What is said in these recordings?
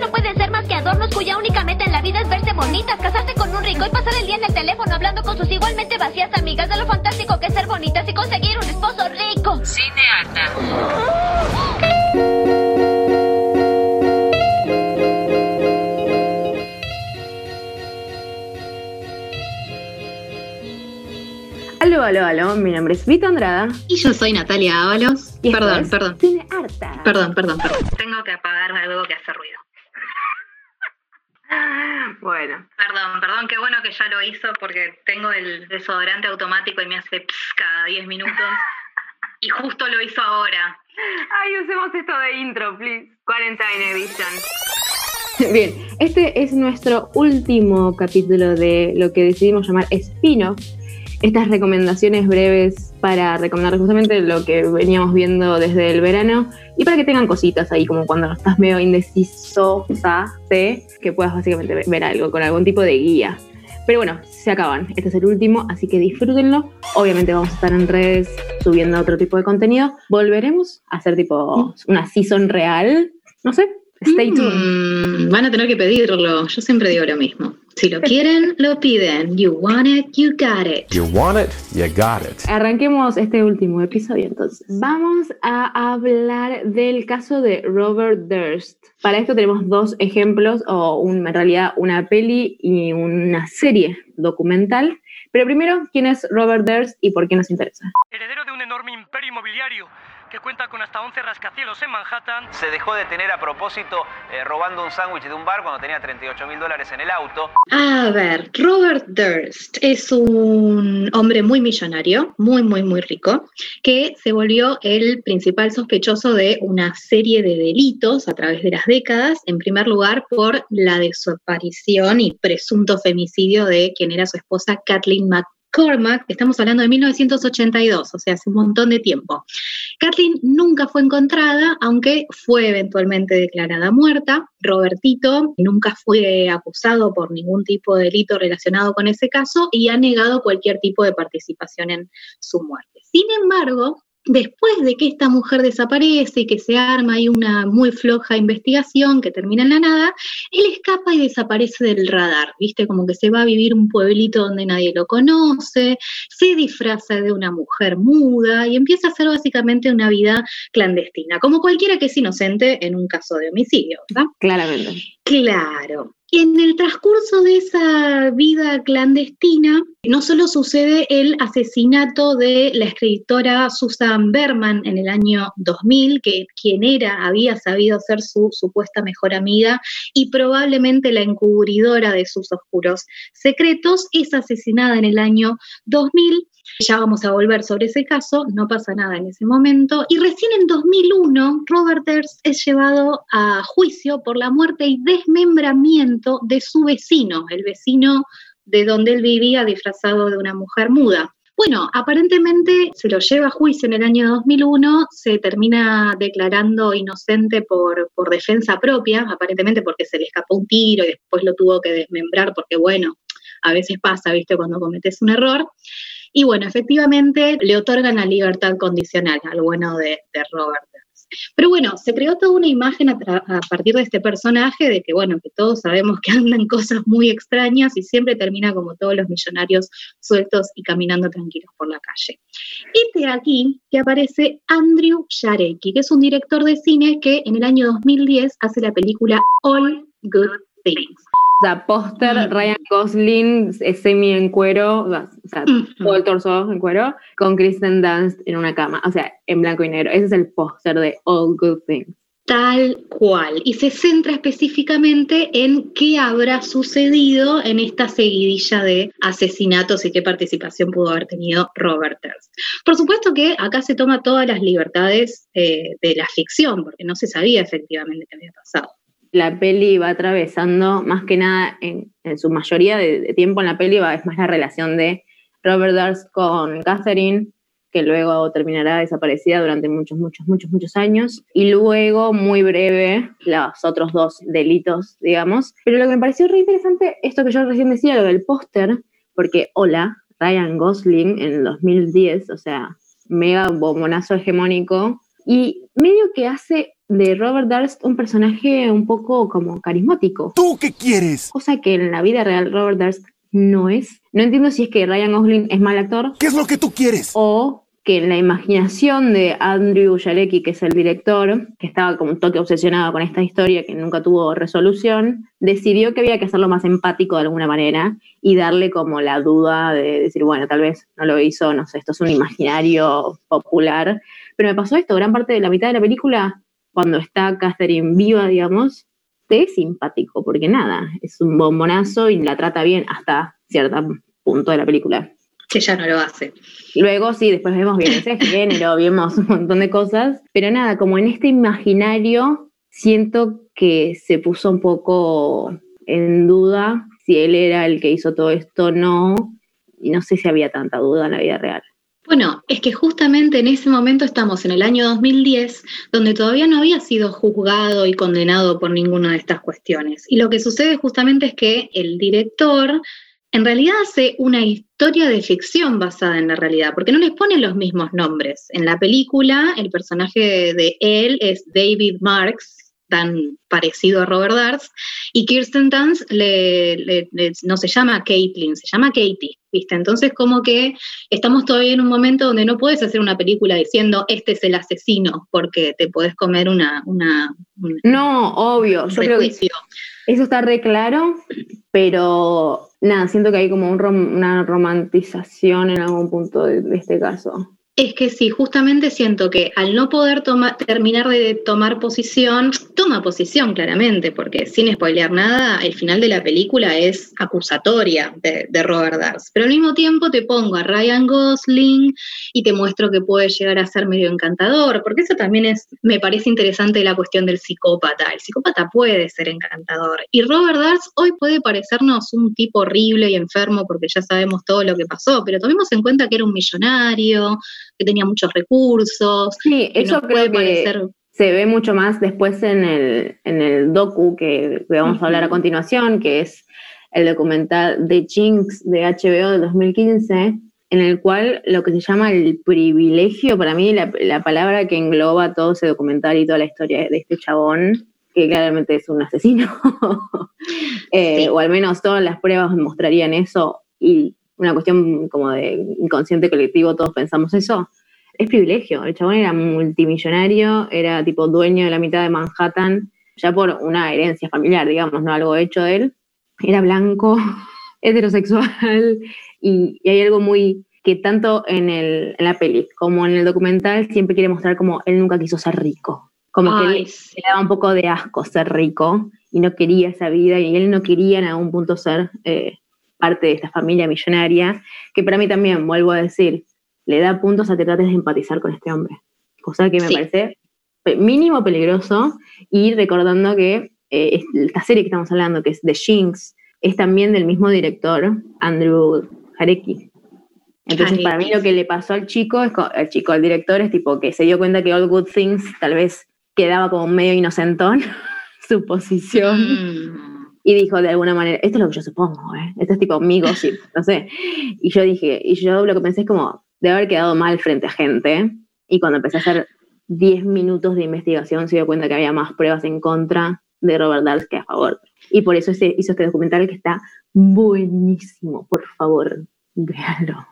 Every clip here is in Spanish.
no pueden ser más que adornos cuya única meta en la vida es verse bonitas, casarse con un rico y pasar el día en el teléfono hablando con sus igualmente vacías amigas de lo fantástico que es ser bonitas y conseguir un esposo rico. Cineata. Aló, aló, aló, mi nombre es Vita Andrada. Y yo soy Natalia Ábalos. Y Perdón, perdón. Cine Harta. Perdón, perdón, perdón. Tengo que apagar algo que hace ruido. Bueno, Perdón, perdón, qué bueno que ya lo hizo porque tengo el desodorante automático y me hace ps cada 10 minutos. Y justo lo hizo ahora. ay, usemos esto de intro, please. Quarantine Edition. Bien, este es nuestro último capítulo de lo que decidimos llamar spin-off. Estas recomendaciones breves para recomendar justamente lo que veníamos viendo desde el verano y para que tengan cositas ahí, como cuando estás medio indeciso, ¿sí? que puedas básicamente ver- algo con algún tipo de guía. Pero bueno, se acaban. Este es el último, así que disfrútenlo. Obviamente vamos a estar en redes subiendo otro tipo de contenido. Volveremos a hacer tipo una season real. No sé. Stay tuned. Mm, van a tener que pedirlo. Yo siempre digo lo mismo. Si lo quieren, lo piden. You want it, you got it. You want it, you got it. Arranquemos este último episodio entonces. Vamos a hablar del caso de Robert Durst. Para esto tenemos dos ejemplos, o un- en realidad una peli y una serie documental. Pero primero, ¿quién es Robert Durst y por qué nos interesa? heredero de un enorme imperio inmobiliario que cuenta con hasta 11 rascacielos en Manhattan, Se dejó detener a propósito eh, robando un sándwich de un bar cuando tenía 38 mil dólares en el auto. A ver, Robert Durst es un hombre muy millonario, muy, muy, muy rico, que se volvió el principal sospechoso de una serie de delitos a través de las décadas. En primer lugar, por la desaparición y presunto femicidio de quien era su esposa Kathleen McCormack. Estamos hablando de 1982, o sea, hace un montón de tiempo. Kathleen nunca fue encontrada, aunque fue eventualmente declarada muerta. Robertito nunca fue acusado por ningún tipo de delito relacionado con ese caso y ha negado cualquier tipo de participación en su muerte. Sin embargo, después de que esta mujer desaparece y que se arma ahí una muy floja investigación que termina en la nada, él escapa y desaparece del radar, ¿viste? Como que se va a vivir un pueblito donde nadie lo conoce, se disfraza de una mujer muda y empieza a hacer básicamente una vida clandestina, como cualquiera que es inocente en un caso de homicidio, ¿verdad? Claramente. Claro. En el transcurso de esa vida clandestina, no solo sucede el asesinato de la escritora Susan Berman en el año 2000, que quien era había sabido ser su supuesta mejor amiga y probablemente la encubridora de sus oscuros secretos, es asesinada en el año 2000. Ya vamos a volver sobre ese caso, no pasa nada en ese momento. Y recién en 2001, Robert Durst es llevado a juicio por la muerte y desmembramiento de su vecino, el vecino de donde él vivía disfrazado de una mujer muda. Bueno, aparentemente se lo lleva a juicio en el año 2001, se termina declarando inocente por, por defensa propia, aparentemente porque se le escapó un tiro y después lo tuvo que desmembrar porque, bueno, a veces pasa, ¿viste? Cuando cometes un error. Y bueno, efectivamente le otorgan la libertad condicional al bueno de, de Robert. Pero bueno, se creó toda una imagen a partir de este personaje de que, bueno, que todos sabemos que andan cosas muy extrañas y siempre termina como todos los millonarios sueltos y caminando tranquilos por la calle. Este aquí que aparece Andrew Jarecki, que es un director de cine que en el año 2010 hace la película All Good Things. O sea, póster, Mm. Ryan Gosling, eh, semi en cuero, o sea, Ujú. todo el torso en cuero, con Kristen Dunst en una cama, o sea, en blanco y negro. Ese es el póster de All Good Things. Tal cual. Y se centra específicamente en qué habrá sucedido en esta seguidilla de asesinatos y qué participación pudo haber tenido Robert Durst. Por supuesto que acá se toma todas las libertades eh, de la ficción, porque no se sabía efectivamente qué había pasado. La peli va atravesando, más que nada, en, en su mayoría de, tiempo en la peli va, es más la relación de Robert Durst con Catherine, que luego terminará desaparecida durante muchos, muchos, muchos, muchos años. Y luego, muy breve, los otros dos delitos, digamos. Pero lo que me pareció re interesante, esto que yo recién decía, lo del póster, porque hola, Ryan Gosling en el 2010, o sea, mega bombonazo hegemónico, y medio que hace de Robert Durst un personaje un poco como carismático. ¿Tú qué quieres? Cosa que en la vida real Robert Durst no es. No entiendo si es que Ryan Gosling es mal actor ¿Qué es lo que tú quieres? o que en la imaginación de Andrew Jarecki, que es el director, que estaba como un toque obsesionado con esta historia que nunca tuvo resolución, decidió que había que hacerlo más empático de alguna manera y darle como la duda de decir, bueno, tal vez no lo hizo, no sé, esto es un imaginario popular. Pero me pasó esto, gran parte de la mitad de la película, cuando está Catherine viva, digamos, te es simpático, porque nada, es un bombonazo y la trata bien hasta cierto punto de la película. Que ya no lo hace. Luego sí, después vemos violencia de género, vemos un montón de cosas, pero nada, como en este imaginario siento que se puso un poco en duda si él era el que hizo todo esto o no, y no sé si había tanta duda en la vida real. Bueno, es que justamente en ese momento estamos en el año 2010, donde todavía no había sido juzgado y condenado por ninguna de estas cuestiones. Y lo que sucede justamente es que el director en realidad hace una historia de ficción basada en la realidad, porque no les pone los mismos nombres. En la película, el personaje de él es David Marks, tan parecido a Robert Darts, y Kirsten Dunst le, le- le- no se llama Caitlin, se llama Katie, ¿viste? Entonces como que estamos todavía en un momento donde no puedes hacer una película diciendo este es el asesino, porque te podés comer una, una, un No, obvio, yo creo que eso está re claro, pero nada, siento que hay como un rom- una romantización en algún punto de, de este caso. Es que sí, justamente siento que al no poder terminar de tomar posición, toma posición claramente, porque sin spoilear nada, el final de la película es acusatoria de, Robert Darst. Pero al mismo tiempo te pongo a Ryan Gosling y te muestro que puede llegar a ser medio encantador, porque eso también es, me parece interesante la cuestión del psicópata. El psicópata puede ser encantador. Y Robert Darst hoy puede parecernos un tipo horrible y enfermo porque ya sabemos todo lo que pasó, pero tomemos en cuenta que era un millonario, que tenía muchos recursos, Sí, que eso creo puede que parecer se ve mucho más después en el, en el docu que, que vamos a hablar a continuación, que es el documental de Jinx de HBO del 2015, en el cual lo que se llama el privilegio, para mí la, la palabra que engloba todo ese documental y toda la historia de este chabón, que claramente es un asesino, Eh, Sí. o al menos todas las pruebas mostrarían eso, y una cuestión como de inconsciente colectivo, todos pensamos eso, es privilegio. El chabón era multimillonario, era tipo dueño de la mitad de Manhattan, ya por una herencia familiar, digamos, no algo hecho de él. Era blanco, heterosexual, y, y hay algo muy que tanto en, el, en la peli como en el documental siempre quiere mostrar como él nunca quiso ser rico. Como que Ay, él sí. le daba un poco de asco ser rico y no quería esa vida y él no quería en algún punto ser eh, parte de esta familia millonaria, que para mí también, vuelvo a decir, le da puntos a que trates de empatizar con este hombre. Cosa que me Sí. parece mínimo peligroso y recordando que eh, es- esta serie que estamos hablando, que es The Jinx, es también del mismo director, Andrew Jarecki. Entonces, para mí lo que le pasó al chico, es al chico, al director, es tipo que se dio cuenta que All Good Things tal vez quedaba como medio inocentón su posición Mm. Y dijo de alguna manera, esto es lo que yo supongo, ¿eh? esto es tipo mi gossip, no sé. Y yo dije, y yo lo que pensé es como, de haber quedado mal frente a gente, y cuando empecé a hacer 10 minutos de investigación se dio cuenta que había más pruebas en contra de Robert Darst que a favor. Y por eso se hizo este documental que está buenísimo, por favor, véanlo.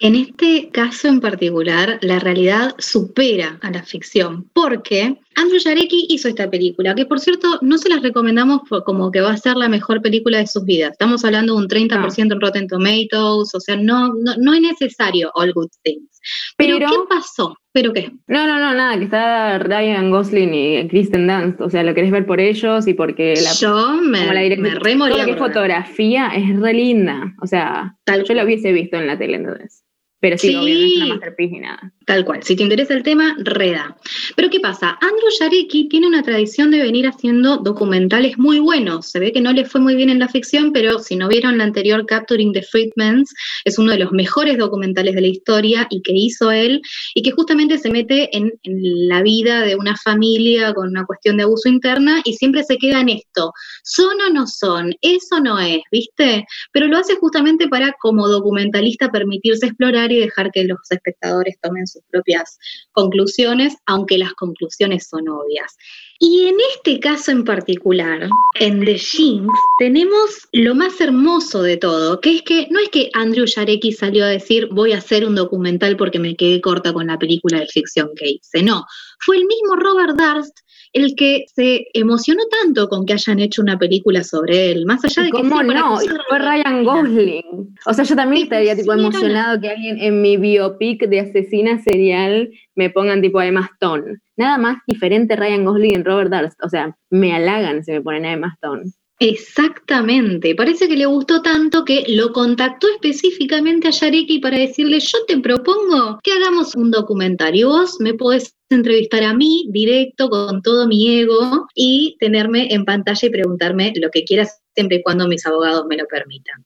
En este caso en particular, la realidad supera a la ficción, porque Andrew Jarecki hizo esta película, que por cierto no se las recomendamos como que va a ser la mejor película de sus vidas. Estamos hablando de un 30% en Rotten Tomatoes, o sea, no, no, no es necesario All Good Things. Pero, Pero- ¿qué pasó? ¿Pero qué? No, no, no, nada, que está Ryan Gosling y Kristen Dunst, o sea, lo querés ver por ellos y porque la, Yo me, la me todo lo que es fotografía es re linda, o sea, Tal yo la hubiese visto en la tele entonces. Pero sí, Sí. es una masterpiece ni nada. Tal cual, si te interesa el tema, reda. Pero ¿qué pasa? Andrew Jarecki tiene una tradición de venir haciendo documentales muy buenos. Se ve que no le fue muy bien en la ficción, pero si no vieron la anterior Capturing the Freedmans, es uno de los mejores documentales de la historia y que hizo él, y que justamente se mete en, en la vida de una familia con una cuestión de abuso interna y siempre se queda en esto. ¿Son o no son? Eso no es, ¿viste? Pero lo hace justamente para, como documentalista, permitirse explorar y dejar que los espectadores tomen sus propias conclusiones, aunque las conclusiones son obvias. Y en este caso en particular, en The Jinx, tenemos lo más hermoso de todo, que es que no es que Andrew Jarecki salió a decir voy a hacer un documental porque me quedé corta con la película de ficción que hice. No, fue el mismo Robert Darst el que se emocionó tanto con que hayan hecho una película sobre él, más allá de que ¿Cómo para no? Fue Ryan. Gosling. O sea, yo también Sí, estaría tipo emocionado que alguien en mi biopic de asesina serial me pongan tipo Emma Stone. Nada más diferente Ryan Gosling en Robert Darst. O sea, me halagan si me ponen a Emma Stone. Exactamente, parece que le gustó tanto que lo contactó específicamente a Yareki para decirle, yo te propongo que hagamos un documentario, vos me podés entrevistar a mí directo con todo mi ego y tenerme en pantalla y preguntarme lo que quieras siempre y cuando mis abogados me lo permitan.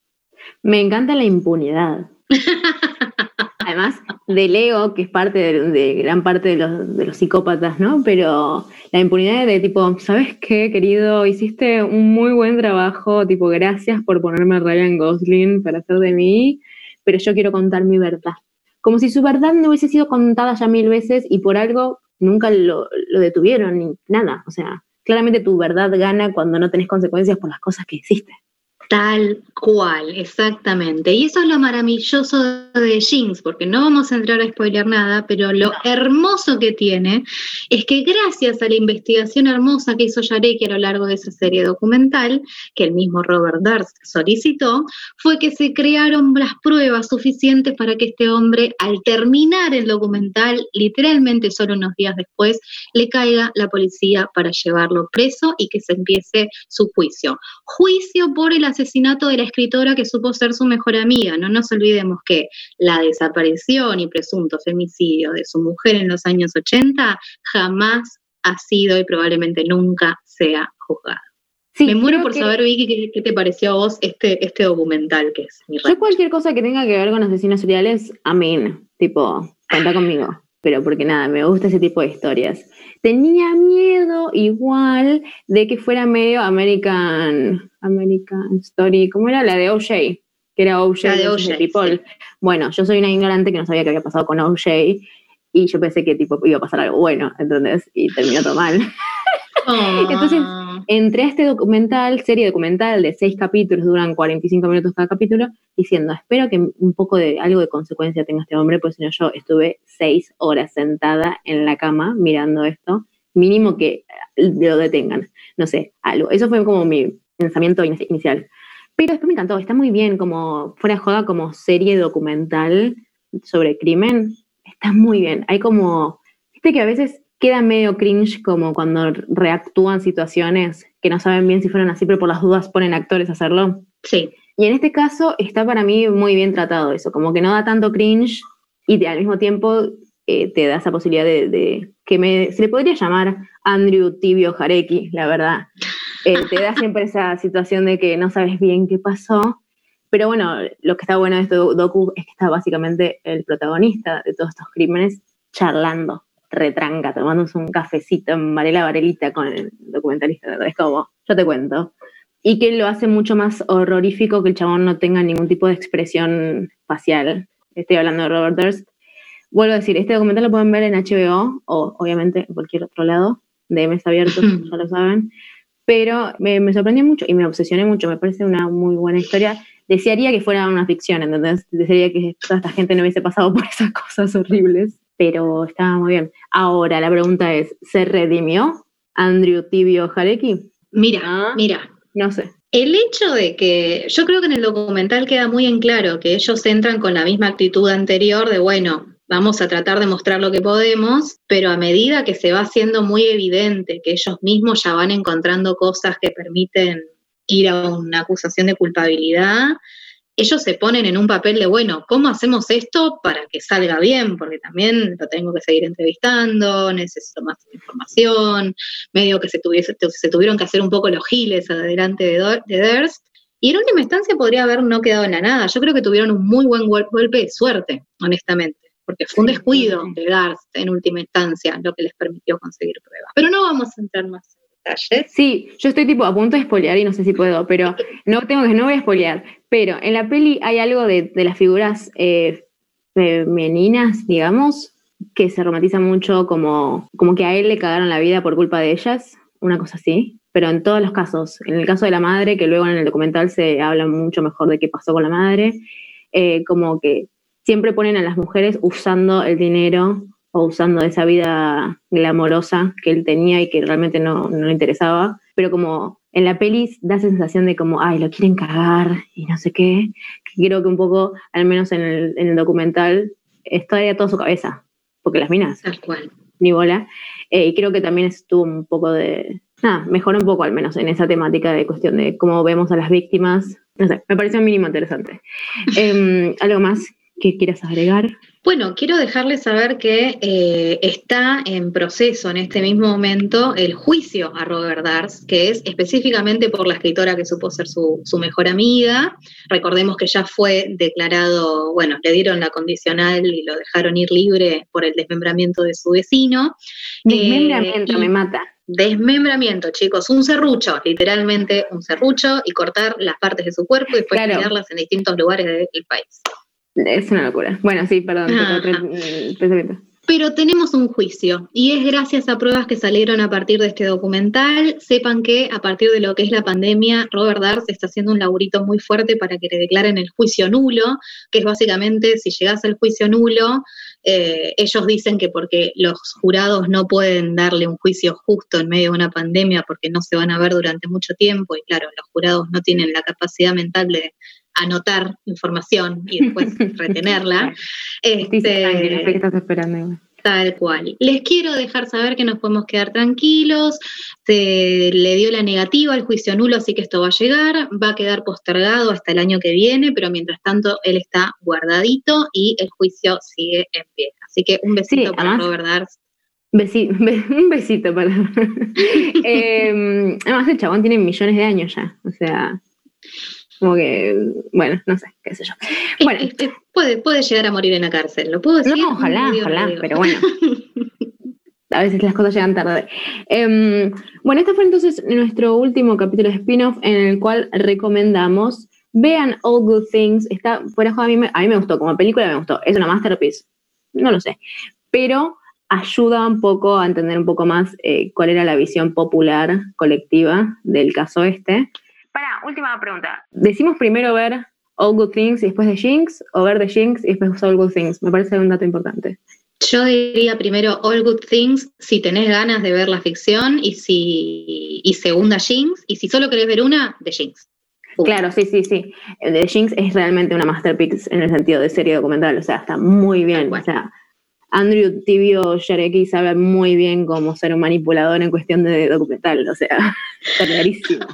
Me encanta la impunidad. Además del ego, que es parte de, gran parte de los, de los psicópatas, ¿no? Pero la impunidad de tipo, ¿sabes qué, querido? Hiciste un muy buen trabajo, tipo, gracias por ponerme a Ryan Gosling para hacer de mí, pero yo quiero contar mi verdad. Como si su verdad no hubiese sido contada ya mil veces y por algo nunca lo, lo detuvieron ni nada. O sea, claramente tu verdad gana cuando no tenés consecuencias por las cosas que hiciste. Tal cual, exactamente. Y eso es lo maravilloso de Jinx, porque no vamos a entrar a spoiler nada, pero lo hermoso que tiene es que gracias a la investigación hermosa que hizo Yareki a lo largo de esa serie documental, que el mismo Robert Durst solicitó, fue que se crearon las pruebas suficientes para que este hombre, al terminar el documental, literalmente solo unos días después, le caiga la policía para llevarlo preso y que se empiece su juicio. Juicio por el asesinato de la escritora que supo ser su mejor amiga. No nos olvidemos que la desaparición y presunto femicidio de su mujer en los años 80 jamás ha sido y probablemente nunca sea juzgado. Sí, Me muero por que- saber, Vicky, qué, qué te pareció a vos este, este documental que es mi Yo cualquier cosa que tenga que ver con asesinos seriales, amén. Tipo, cuenta conmigo. Pero porque nada, me gusta ese tipo de historias. Tenía miedo igual de que fuera medio American, American Story, ¿cómo era? La de OJ, que era OJ, La de O.J., People. Bueno, yo soy una ignorante que no sabía qué había pasado con OJ y yo pensé que tipo iba a pasar algo bueno, ¿entendés? Y terminó todo mal. Entonces, entré a este documental, serie documental de seis capítulos, duran 45 minutos cada capítulo, diciendo, espero que un poco de algo de consecuencia tenga este hombre, pues si no yo estuve seis horas sentada en la cama mirando esto, mínimo que eh, lo detengan, no sé, algo. Eso fue como mi pensamiento in- inicial. Pero después me encantó, está muy bien como fuera de joda como serie documental sobre crimen, está muy bien. Hay como, viste que a veces queda medio cringe como cuando reactúan situaciones que no saben bien si fueron así, pero por las dudas ponen actores a hacerlo. sí, Y en este caso está para mí muy bien tratado eso, como que no da tanto cringe y al mismo tiempo eh, te da esa posibilidad de, de que me, se le podría llamar Andrew Tibio Jareki, la verdad. Eh, te da siempre esa situación de que no sabes bien qué pasó. Pero bueno, lo que está bueno de este docu es que está básicamente el protagonista de todos estos crímenes charlando, retranca, tomándose un cafecito en Varela Varelita con el documentalista. Es como, yo te cuento y que lo hace mucho más horrorífico que el chabón no tenga ningún tipo de expresión facial. Estoy hablando de Robert Durst. Vuelvo a decir, este documental lo pueden ver en HBO o obviamente en cualquier otro lado de mes abiertos, ya lo saben. Pero me, me sorprendió mucho y me obsesioné mucho. Me parece una muy buena historia. Desearía que fuera una ficción, ¿entendés? Desearía que toda esta gente no hubiese pasado por esas cosas horribles. Pero estaba muy bien. Ahora, la pregunta es, ¿se redimió Andrew Tibio Jareki? mira, Ah. mira, No sé. El hecho de que yo creo que en el documental queda muy en claro que ellos entran con la misma actitud anterior de, bueno, vamos a tratar de mostrar lo que podemos, pero a medida que se va haciendo muy evidente que ellos mismos ya van encontrando cosas que permiten ir a una acusación de culpabilidad, ellos se ponen en un papel de, bueno, ¿cómo hacemos esto para que salga bien? Porque también lo tengo que seguir entrevistando, necesito más información, medio que se, tuviese, se tuvieron que hacer un poco los giles adelante de, de Durst. Y en última instancia podría haber no quedado en la nada. Yo creo que tuvieron un muy buen golpe de suerte, honestamente, porque fue un descuido de Durst en última instancia lo que les permitió conseguir pruebas. Pero no vamos a entrar más Sí, yo estoy tipo a punto de spoilear y no sé si puedo, pero no tengo que no voy a spoilear. Pero en la peli hay algo de, las figuras eh, femeninas, digamos, que se romantiza mucho como, como que a él le cagaron la vida por culpa de ellas, una cosa así. Pero en todos los casos, en el caso de la madre, que luego en el documental se habla mucho mejor de qué pasó con la madre, eh, como que siempre ponen a las mujeres usando el dinero o usando esa vida glamorosa que él tenía y que realmente no, no le interesaba, pero como en la peli da sensación de como, ay, lo quieren cagar y no sé qué, creo que un poco, al menos en el, en el documental, estaría toda su cabeza, porque las minas, tal cual, ni bola, eh, y creo que también estuvo un poco de, nada, mejoró un poco al menos en esa temática de cuestión de cómo vemos a las víctimas, no sé, me pareció mínimo interesante. Em, ¿Algo más que quieras agregar? Bueno, quiero dejarles saber que eh, está en proceso en este mismo momento el juicio a Robert Dars, que es específicamente por la escritora que supo ser su, mejor amiga. Recordemos que ya fue declarado, bueno, le dieron la condicional y lo dejaron ir libre por el desmembramiento de su vecino. Desmembramiento, eh, me mata. Desmembramiento, chicos, un serrucho, literalmente un serrucho, y cortar las partes de su cuerpo y después claro. en distintos lugares del país. Es una locura. Bueno, sí, perdón. Pero tenemos un juicio y es gracias a pruebas que salieron a partir de este documental. Sepan que a partir de lo que es la pandemia, Robert Dars está haciendo un laburito muy fuerte para que le declaren el juicio nulo, que es básicamente si llegas al juicio nulo, eh, ellos dicen que porque los jurados no pueden darle un juicio justo en medio de una pandemia porque no se van a ver durante mucho tiempo y claro, los jurados no tienen la capacidad mental de anotar información y después retenerla. Este, estás esperando. Tal cual. Les quiero dejar saber que nos podemos quedar tranquilos. Se le dio la negativa al juicio nulo, así que esto va a llegar. Va a quedar postergado hasta el año que viene, pero mientras tanto él está guardadito y el juicio sigue en pie. Así que un besito para Robert Dars. un besito para. eh, además, el chabón tiene millones de años ya. O sea. Como que, bueno, no sé, qué sé yo. Bueno, este, puede, puede llegar a morir en la cárcel, ¿lo puedo decir? No, ojalá, ojalá, pero bueno. a veces las cosas llegan tarde. Em, bueno, este fue entonces nuestro último capítulo de spin-off en el cual recomendamos vean All Good Things. Está fuera a mí, me, a mí me gustó, como película me gustó. Es una masterpiece, no lo sé. Pero ayuda un poco a entender un poco más eh, cuál era la visión popular colectiva del caso este. Para, última pregunta. ¿Decimos primero ver All Good Things y después de Jinx o ver The Jinx y después All Good Things? Me parece un dato importante. Yo diría primero All Good Things si tenés ganas de ver la ficción y si y segunda Jinx y si solo querés ver una, The Jinx. Claro, sí, sí, sí. The Jinx es realmente una masterpiece en el sentido de serie documental, o sea, está muy bien. O sea, Andrew Tibio Yarecki sabe muy bien cómo ser un manipulador en cuestión de documental, o sea, está clarísimo.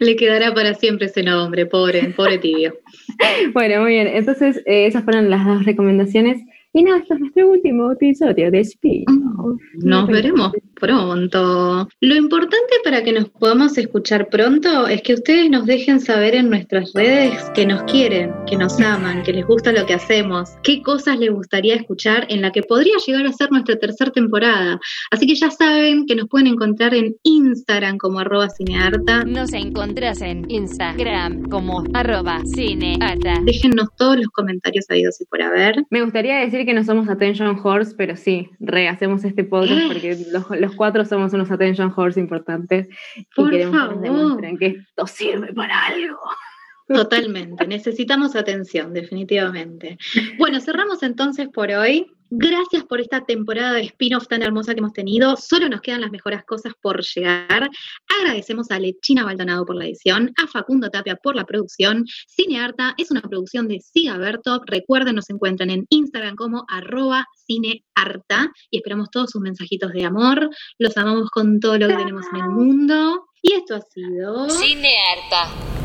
Le quedará para siempre ese nombre, pobre, pobre Tibio. bueno, muy bien. Entonces, eh, esas fueron las dos recomendaciones. Y nada, este es nuestro último episodio de Speed. Nos veremos pronto. Lo importante para que nos podamos escuchar pronto es que ustedes nos dejen saber en nuestras redes que nos quieren, que nos aman, que les gusta lo que hacemos, qué cosas les gustaría escuchar en la que podría llegar a ser nuestra tercera temporada. Así que ya saben que nos pueden encontrar en Instagram como arroba cinearta. Nos encontrás en Instagram como arroba cinearta. Déjennos todos los comentarios habidos y por haber. Me gustaría decir que no somos Attention Horse, pero sí, rehacemos este podcast porque los, cuatro somos unos Attention Horse importantes y queremos que nos demuestren que esto sirve para algo. Totalmente, necesitamos atención, definitivamente. Bueno, cerramos entonces por hoy. Gracias por esta temporada de spin-off tan hermosa que hemos tenido. Solo nos quedan las mejores cosas por llegar. Agradecemos a Lechina Baldonado por la edición, a Facundo Tapia por la producción. Cinearta es una producción de Sigaberto. Recuerden, nos encuentran en Instagram como arroba cinearta y esperamos todos sus mensajitos de amor. Los amamos con todo lo que tenemos en el mundo. Y esto ha sido... Cinearta.